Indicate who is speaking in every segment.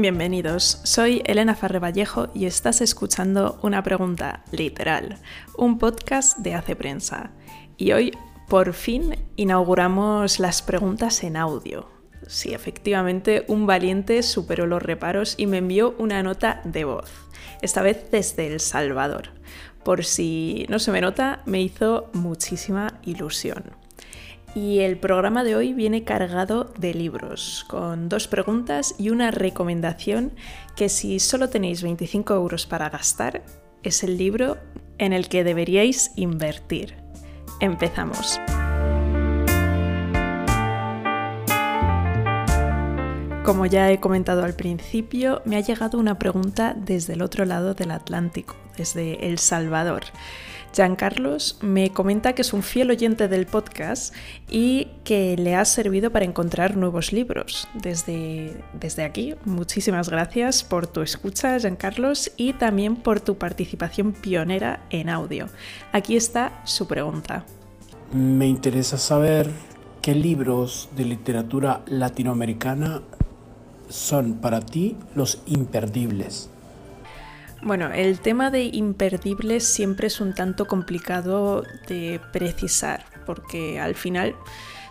Speaker 1: Bienvenidos, soy Elena Farre Vallejo y estás escuchando Una Pregunta Literal, un podcast de Hace Prensa. Y hoy, por fin, inauguramos las preguntas en audio. Sí, efectivamente, un valiente superó los reparos y me envió una nota de voz, esta vez desde El Salvador. Por si no se me nota, me hizo muchísima ilusión. Y el programa de hoy viene cargado de libros, con dos preguntas y una recomendación que si solo tenéis 25 euros para gastar, es el libro en el que deberíais invertir. Empezamos. Como ya he comentado al principio, me ha llegado una pregunta desde el otro lado del Atlántico, desde El Salvador. Carlos me comenta que es un fiel oyente del podcast y que le ha servido para encontrar nuevos libros. Desde, desde aquí, muchísimas gracias por tu escucha, Carlos, y también por tu participación pionera en audio. Aquí está su pregunta.
Speaker 2: Me interesa saber qué libros de literatura latinoamericana son para ti los imperdibles.
Speaker 1: Bueno, el tema de imperdibles siempre es un tanto complicado de precisar, porque al final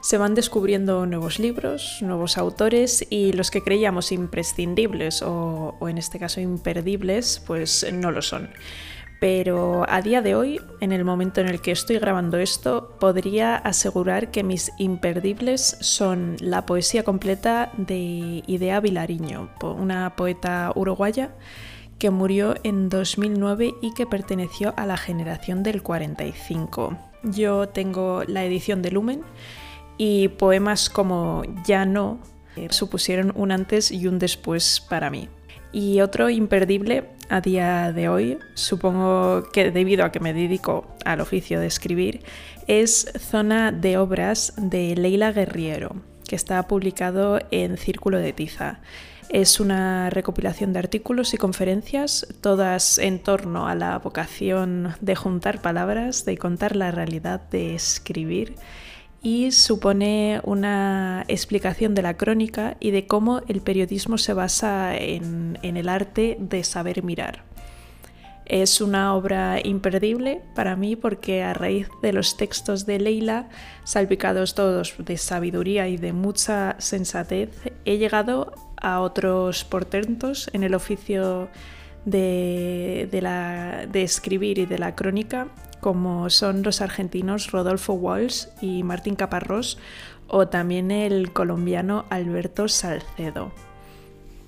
Speaker 1: se van descubriendo nuevos libros, nuevos autores y los que creíamos imprescindibles o, en este caso imperdibles, pues no lo son. Pero a día de hoy, en el momento en el que estoy grabando esto, podría asegurar que mis imperdibles son la poesía completa de Idea Vilariño, una poeta uruguaya que murió en 2009 y que perteneció a la generación del 45. Yo tengo la edición de Lumen y poemas como Ya no eh, supusieron un antes y un después para mí. Y otro imperdible a día de hoy, supongo que debido a que me dedico al oficio de escribir, es Zona de Obras de Leila Guerriero, que está publicado en Círculo de Tiza. Es una recopilación de artículos y conferencias, todas en torno a la vocación de juntar palabras, de contar la realidad, de escribir y supone una explicación de la crónica y de cómo el periodismo se basa en, el arte de saber mirar. Es una obra imperdible para mí porque a raíz de los textos de Leila, salpicados todos de sabiduría y de mucha sensatez, he llegado a otros portentos en el oficio de, de, escribir y de la crónica, como son los argentinos Rodolfo Walsh y Martín Caparrós, o también el colombiano Alberto Salcedo.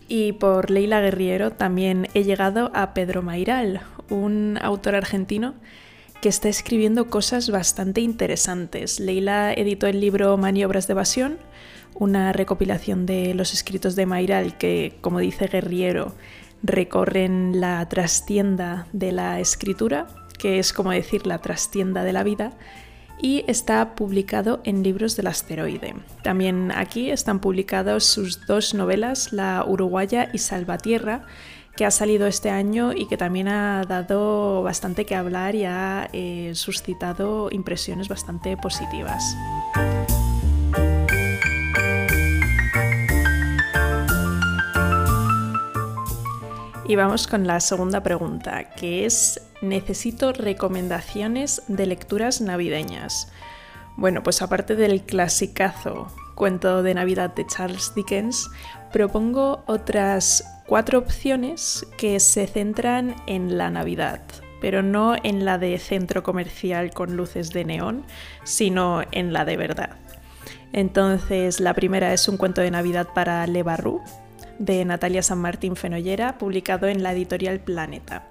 Speaker 1: Y por Leila Guerriero también he llegado a Pedro Mairal, un autor argentino que está escribiendo cosas bastante interesantes. Leila editó el libro Maniobras de Evasión, una recopilación de los escritos de Mairal que, como dice Guerriero, recorren la trastienda de la escritura, que es como decir la trastienda de la vida, y está publicado en libros del asteroide. También aquí están publicados sus dos novelas, La Uruguaya y Salvatierra, que ha salido este año y que también ha dado bastante que hablar y ha eh, suscitado impresiones bastante positivas. Y vamos con la segunda pregunta, que es, necesito recomendaciones de lecturas navideñas. Bueno, pues aparte del clasicazo cuento de Navidad de Charles Dickens, propongo otras cuatro opciones que se centran en la Navidad, pero no en la de centro comercial con luces de neón, sino en la de verdad. Entonces, la primera es un cuento de Navidad para Le Barru, de Natalia San Martín Fenollera, publicado en la editorial Planeta.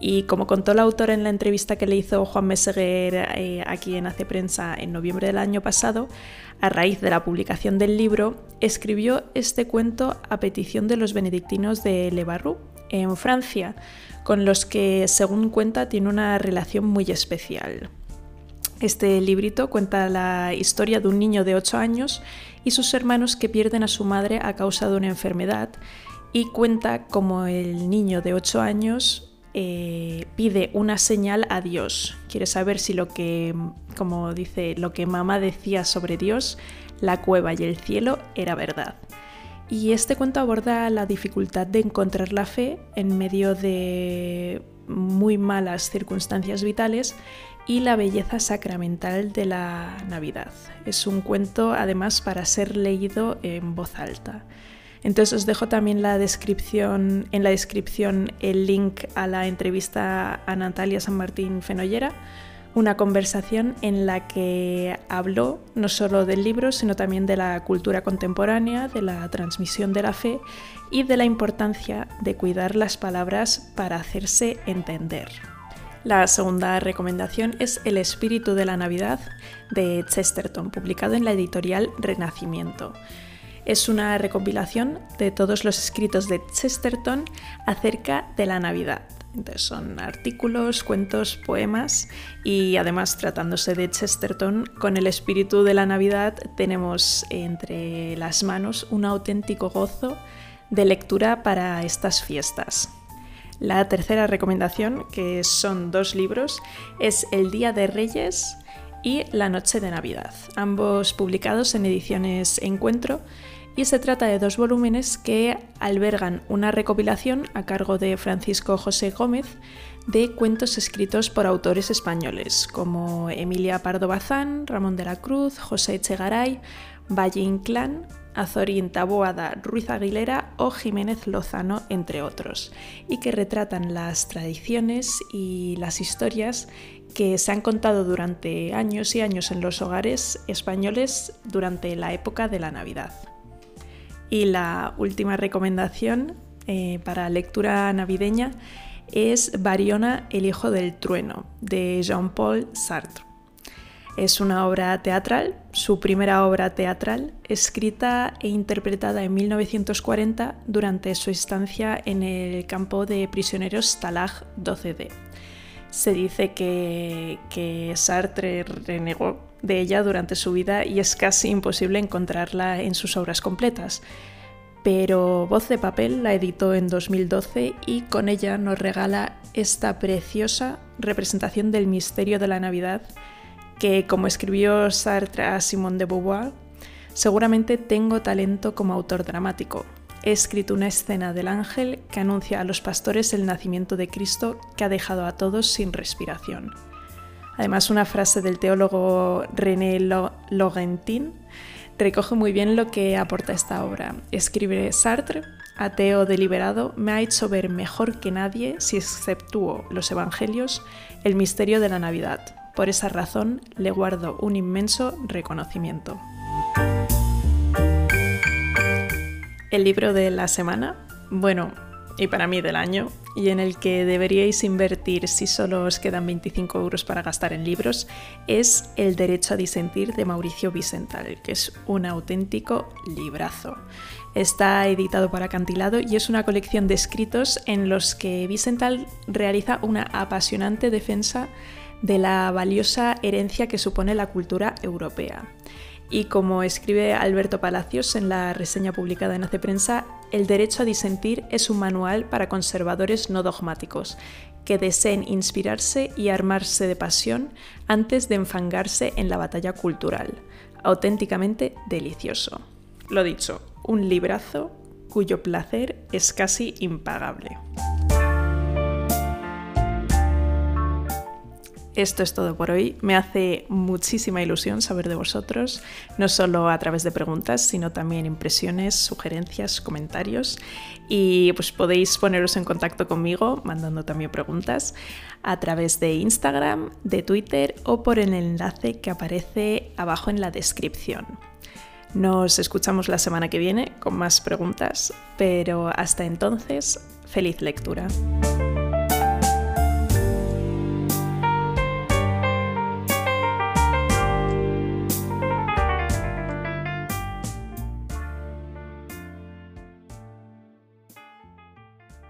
Speaker 1: Y como contó la autora en la entrevista que le hizo Juan Meseguer eh, aquí en Hace Prensa en noviembre del año pasado, a raíz de la publicación del libro, escribió este cuento a petición de los benedictinos de Le Barru, en Francia, con los que, según cuenta, tiene una relación muy especial. Este librito cuenta la historia de un niño de 8 años y sus hermanos que pierden a su madre a causa de una enfermedad y cuenta como el niño de 8 años eh, pide una señal a Dios. Quiere saber si lo que, como dice, lo que mamá decía sobre Dios, la cueva y el cielo era verdad. Y este cuento aborda la dificultad de encontrar la fe en medio de muy malas circunstancias vitales y la belleza sacramental de la Navidad. Es un cuento además para ser leído en voz alta. Entonces os dejo también la descripción, en la descripción el link a la entrevista a Natalia San Martín Fenollera una conversación en la que habló no solo del libro, sino también de la cultura contemporánea, de la transmisión de la fe y de la importancia de cuidar las palabras para hacerse entender. La segunda recomendación es El espíritu de la Navidad de Chesterton, publicado en la editorial Renacimiento. Es una recopilación de todos los escritos de Chesterton acerca de la Navidad entonces son artículos, cuentos, poemas y además tratándose de Chesterton, con el espíritu de la Navidad tenemos entre las manos un auténtico gozo de lectura para estas fiestas. La tercera recomendación, que son dos libros, es El Día de Reyes y La Noche de Navidad, ambos publicados en ediciones Encuentro y se trata de dos volúmenes que albergan una recopilación a cargo de Francisco José Gómez de cuentos escritos por autores españoles como Emilia Pardo Bazán, Ramón de la Cruz, José Echegaray, Valle Inclán, Azorín Taboada, Ruiz Aguilera o Jiménez Lozano, entre otros, y que retratan las tradiciones y las historias que se han contado durante años y años en los hogares españoles durante la época de la Navidad. Y la última recomendación eh, para lectura navideña es Bariona, el hijo del trueno, de Jean-Paul Sartre. Es una obra teatral, su primera obra teatral, escrita e interpretada en 1940 durante su estancia en el campo de prisioneros Stalag 12D. Se dice que, que Sartre renegó de ella durante su vida y es casi imposible encontrarla en sus obras completas. Pero Voz de Papel la editó en 2012 y con ella nos regala esta preciosa representación del misterio de la Navidad que, como escribió Sartre a Simone de Beauvoir, seguramente tengo talento como autor dramático. He escrito una escena del ángel que anuncia a los pastores el nacimiento de Cristo que ha dejado a todos sin respiración. Además, una frase del teólogo René Laurentin recoge muy bien lo que aporta esta obra. Escribe Sartre, ateo deliberado, me ha hecho ver mejor que nadie, si exceptúo los evangelios, el misterio de la Navidad. Por esa razón le guardo un inmenso reconocimiento. El libro de la semana, bueno, y para mí del año, y en el que deberíais invertir si solo os quedan 25 euros para gastar en libros, es El Derecho a Disentir de Mauricio Vicental, que es un auténtico librazo. Está editado por Acantilado y es una colección de escritos en los que Vicental realiza una apasionante defensa de la valiosa herencia que supone la cultura europea. Y como escribe Alberto Palacios en la reseña publicada en Hace Prensa, El derecho a disentir es un manual para conservadores no dogmáticos, que deseen inspirarse y armarse de pasión antes de enfangarse en la batalla cultural. Auténticamente delicioso. Lo dicho, un librazo cuyo placer es casi impagable. Esto es todo por hoy. Me hace muchísima ilusión saber de vosotros, no solo a través de preguntas, sino también impresiones, sugerencias, comentarios. Y pues podéis poneros en contacto conmigo mandando también preguntas a través de Instagram, de Twitter o por el enlace que aparece abajo en la descripción. Nos escuchamos la semana que viene con más preguntas, pero hasta entonces, feliz lectura.